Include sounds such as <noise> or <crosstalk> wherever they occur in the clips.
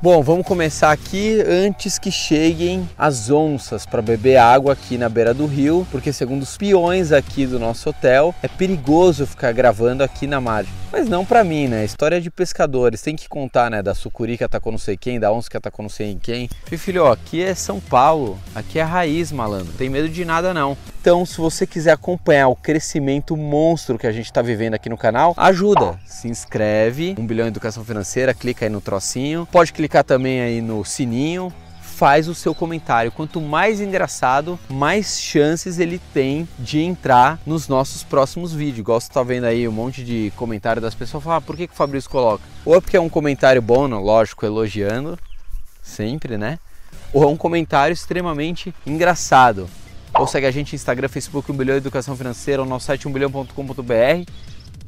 Bom, vamos começar aqui antes que cheguem as onças para beber água aqui na beira do rio, porque segundo os peões aqui do nosso hotel, é perigoso ficar gravando aqui na margem. Mas não para mim, né? História de pescadores, tem que contar, né? Da sucuri que atacou não sei quem, da onça que atacou não sei quem. E filho, ó, aqui é São Paulo, aqui é raiz, malandro. Tem medo de nada não. Então, se você quiser acompanhar o crescimento monstro que a gente está vivendo aqui no canal, ajuda. Se inscreve, 1 bilhão em educação financeira, clica aí no trocinho. Pode clicar também aí no sininho faz o seu comentário. Quanto mais engraçado, mais chances ele tem de entrar nos nossos próximos vídeos. Você está vendo aí um monte de comentário das pessoas falar, ah, por que, que o Fabrício coloca? Ou é porque é um comentário bom, lógico, elogiando, sempre, né? Ou é um comentário extremamente engraçado. Ou segue a gente no Instagram, Facebook 1 bilhão Educação Financeira, ou no site 1bilhão.com.br.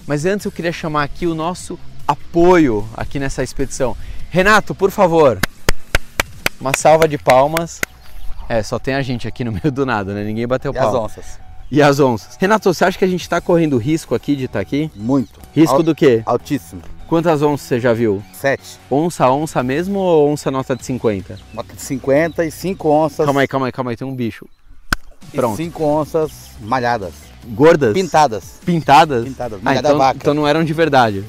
Mas antes eu queria chamar aqui o nosso apoio aqui nessa expedição. Renato, por favor, uma salva de palmas. É, só tem a gente aqui no meio do nada, né? Ninguém bateu E palma. as onças? E as onças. Renato, você acha que a gente está correndo risco aqui de estar aqui? Muito. Risco Al- do quê? Altíssimo. Quantas onças você já viu? Sete. Onça, onça mesmo ou onça nota de 50? Nota de 50 e 5 onças. Calma aí, calma aí, calma aí, tem um bicho. E Pronto. 5 onças malhadas. Gordas? Pintadas. Pintadas? Pintadas. Ah, então, vaca. então não eram de verdade.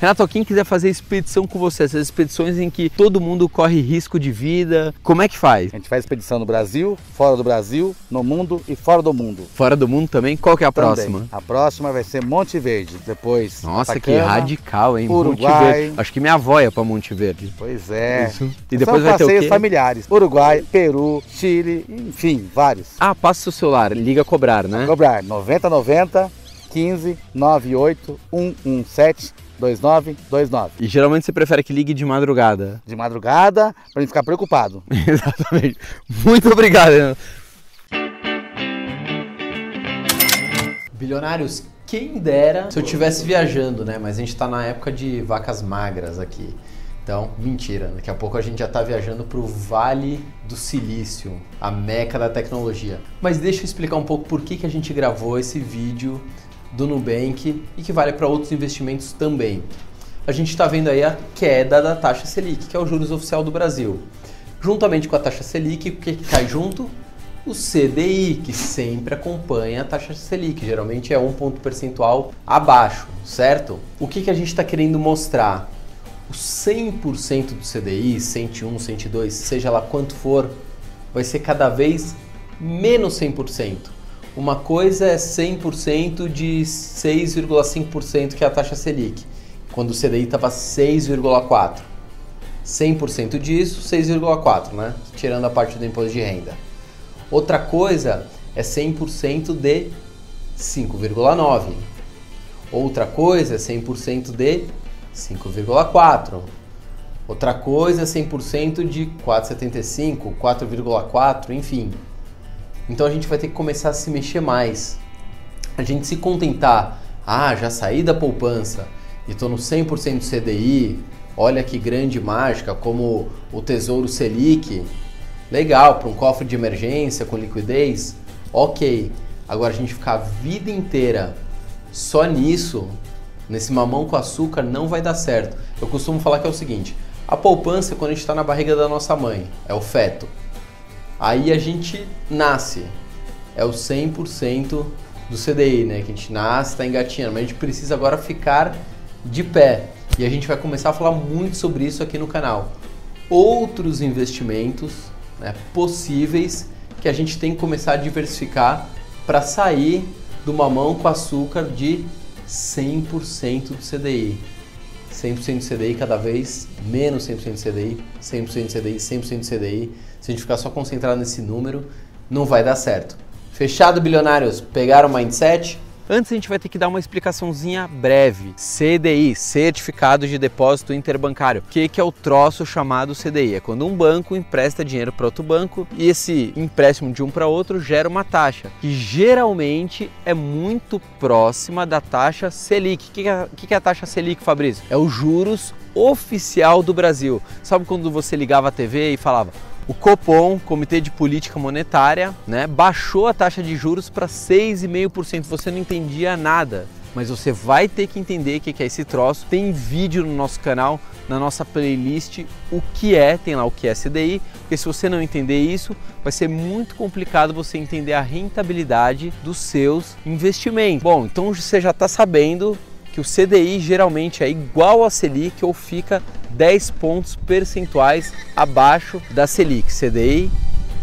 Renato, quem quiser fazer expedição com você, essas expedições em que todo mundo corre risco de vida, como é que faz? A gente faz expedição no Brasil, fora do Brasil, no mundo e fora do mundo. Fora do mundo também? Qual que é a Também. próxima? A próxima vai ser Monte Verde. Depois. Nossa, que radical, hein? Monte Uruguai. Verde. Acho que minha avó ia pra Monte Verde. Pois é. Isso. E depois São vai ter o passeios quê? familiares. Uruguai, Peru, Chile, enfim, vários. Ah, passa o seu celular, liga a cobrar, né? Cobrar 9090 15 98 117 2929. E geralmente você prefere que ligue de madrugada. De madrugada, pra gente ficar preocupado. <laughs> Exatamente. Muito obrigado. Bilionários, quem dera se eu estivesse viajando, né? Mas a gente tá na época de vacas magras aqui. Então, mentira. Daqui a pouco a gente já tá viajando pro Vale do Silício, a meca da tecnologia. Mas deixa eu explicar um pouco por que, que a gente gravou esse vídeo do Nubank e que vale para outros investimentos também. A gente está vendo aí a queda da taxa Selic, que é o juros oficial do Brasil. Juntamente com a taxa Selic, o que, cai junto? O CDI, que sempre acompanha a taxa Selic, geralmente é um ponto percentual abaixo, certo? O que, que a gente está querendo mostrar? O 100% do CDI, 101, 102, seja lá quanto for, vai ser cada vez menos 100%. Uma coisa é 100% de 6,5% que é a taxa Selic, quando o CDI estava 6,4%. 100% disso, 6,4%, né? Tirando a parte do imposto de renda. Outra coisa é 100% de 5,9%. Outra coisa é 100% de 5,4%. Outra coisa é 100% de 4,75%, 4,4%, enfim. Então a gente vai ter que começar a se mexer mais. A gente se contentar, ah, já saí da poupança e estou no 100% do CDI, olha que grande mágica, como o Tesouro Selic, legal, para um cofre de emergência com liquidez, ok. Agora a gente ficar a vida inteira só nisso, nesse mamão com açúcar, não vai dar certo. Eu costumo falar que é o seguinte, a poupança é quando a gente está na barriga da nossa mãe, é o feto. Aí a gente nasce, é o 100% do CDI, né? Que a gente nasce, está engatinhando, mas a gente precisa agora ficar de pé. E a gente vai começar a falar muito sobre isso aqui no canal. Outros investimentos né, possíveis que a gente tem que começar a diversificar para sair do mamão com açúcar de 100% do CDI. 100% de CDI cada vez menos 100% de CDI, 100% de CDI, 100% de CDI. Se a gente ficar só concentrado nesse número, não vai dar certo. Fechado, bilionários? Pegaram o mindset? Antes a gente vai ter que dar uma explicaçãozinha breve. CDI, Certificado de Depósito Interbancário. O que, que é o troço chamado CDI? É quando um banco empresta dinheiro para outro banco e esse empréstimo de um para outro gera uma taxa, que geralmente é muito próxima da taxa Selic. O que, é, que, que é a taxa Selic, Fabrício? É o juros oficial do Brasil. Sabe quando você ligava a TV e falava o Copom, Comitê de Política Monetária, né, baixou a taxa de juros para 6,5%. Você não entendia nada. mas você vai ter que entender o que é esse troço. Tem vídeo no nosso canal, na nossa playlist, o que é, tem lá o que é CDI, porque se você não entender isso, vai ser muito complicado você entender a rentabilidade dos seus investimentos. Bom, então você já está sabendo que o CDI geralmente é igual a Selic ou fica 10 pontos percentuais abaixo da Selic. CDI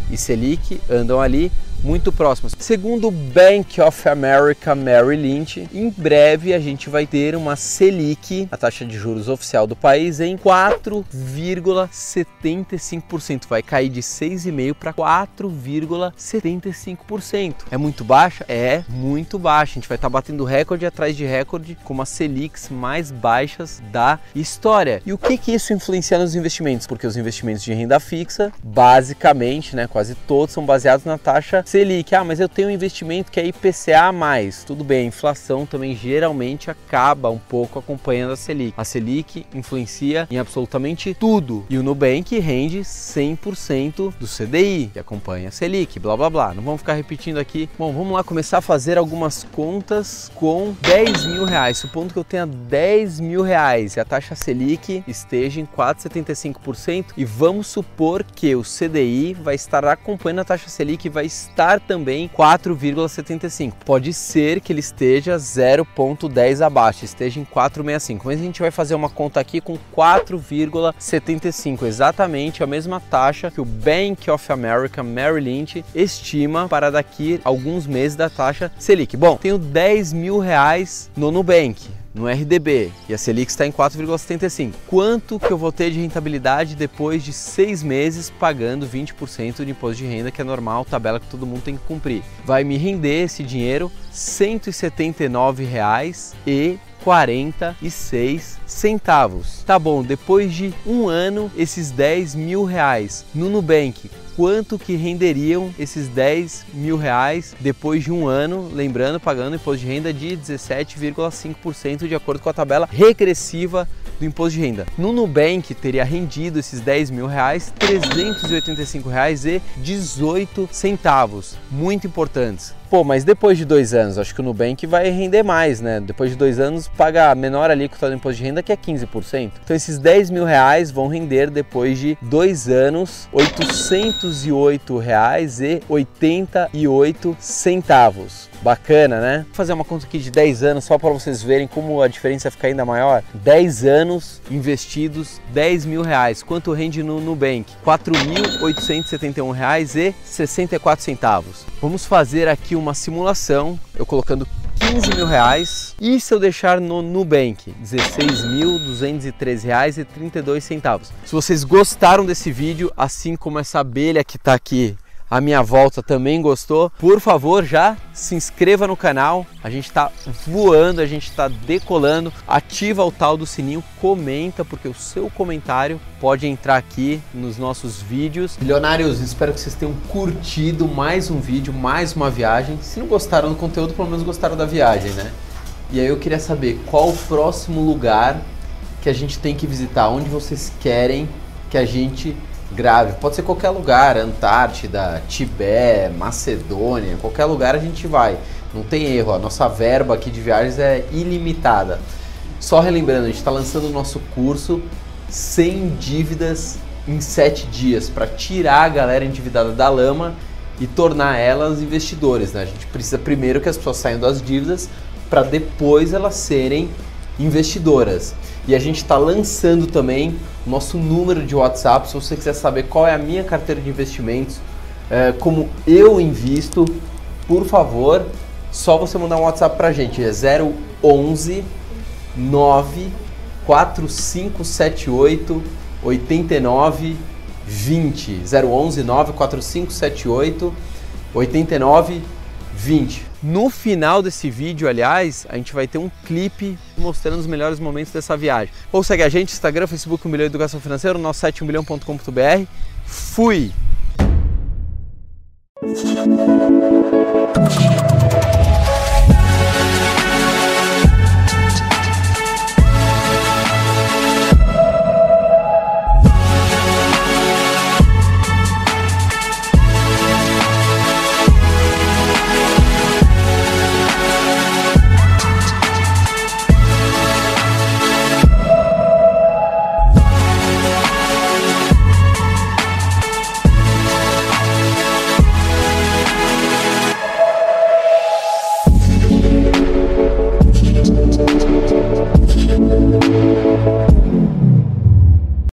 e Selic andam ali muito próximos. Segundo o Bank of America Merrill Lynch, em breve a gente vai ter uma Selic, a taxa de juros oficial do país, em 4,75%. Vai cair de 6,5% para 4,75%. É muito baixa? É muito baixa. A gente vai estar tá batendo recorde atrás de recorde com uma Selics mais baixas da história. E o que que isso influencia nos investimentos? Porque os investimentos de renda fixa, basicamente, né, quase todos são baseados na taxa Selic, ah, mas eu tenho um investimento que é IPCA+. Tudo bem, a inflação também geralmente acaba um pouco acompanhando a Selic. A Selic influencia em absolutamente tudo. E o Nubank rende 100% do CDI, que acompanha a Selic, blá blá blá. Não vamos ficar repetindo aqui. Bom, vamos lá começar a fazer algumas contas com 10 mil reais. Supondo que eu tenha 10 mil reais e a taxa Selic esteja em 4,75% e vamos supor que o CDI vai estar acompanhando a taxa Selic e vai estar estar também 4,75. Pode ser que ele esteja 0,10 abaixo, esteja em 4,65. Mas a gente vai fazer uma conta aqui com 4,75, exatamente a mesma taxa que o Bank of America Merrill Lynch estima para daqui alguns meses da taxa Selic. Bom, tenho 10 mil reais no Nubank no RDB e a Selic está em 4,75. Quanto que eu vou ter de rentabilidade depois de seis meses pagando 20% de imposto de renda, que é normal, tabela que todo mundo tem que cumprir? Vai me render esse dinheiro R$ 179,46 centavos. Tá bom, depois de um ano, esses 10 mil reais no Nubank quanto que renderiam esses 10 mil reais depois de um ano, lembrando, pagando imposto de renda de 17,5% de acordo com a tabela regressiva do imposto de renda. No Nubank teria rendido esses 10 mil reais, 385 reais e 18 centavos, muito importantes. Pô, mas depois de dois anos, acho que o Nubank vai render mais, né? Depois de dois anos, paga a menor alíquota do imposto de renda, que é 15%. Então, esses 10 mil reais vão render depois de dois anos, R$ 808,88 centavos. Bacana, né? Vou fazer uma conta aqui de 10 anos só para vocês verem como a diferença fica ainda maior. 10 anos investidos, 10 mil reais. Quanto rende no Nubank? R$ 4.871,64. Vamos fazer aqui uma simulação, eu colocando 15 mil reais. E se eu deixar no Nubank? R$ 16.213,32. Se vocês gostaram desse vídeo, assim como essa abelha que está aqui a minha volta também gostou, por favor já se inscreva no canal. A gente está voando, a gente está decolando. Ativa o tal do sininho, comenta porque o seu comentário pode entrar aqui nos nossos vídeos. Milionários, espero que vocês tenham curtido mais um vídeo, mais uma viagem. Se não gostaram do conteúdo, pelo menos gostaram da viagem, né? E aí eu queria saber qual o próximo lugar que a gente tem que visitar, onde vocês querem que a gente grave. Pode ser qualquer lugar, Antártida, Tibete, Macedônia, qualquer lugar a gente vai. Não tem erro, a nossa verba aqui de viagens é ilimitada. Só relembrando, a gente está lançando o nosso curso sem dívidas em 7 dias para tirar a galera endividada da lama e tornar elas investidores. Né? A gente precisa primeiro que as pessoas saiam das dívidas para depois elas serem investidoras. E a gente está lançando também nosso número de WhatsApp. Se você quiser saber qual é a minha carteira de investimentos, é, como eu invisto, por favor, só você mandar um WhatsApp para a gente. É 011 94578 8920. 011 94578 8920. No final desse vídeo, aliás, a gente vai ter um clipe mostrando os melhores momentos dessa viagem. Ou segue a gente, Instagram, Facebook, 1 Milhão Educação Financeira, nosso site 1milhão.com.br. Fui!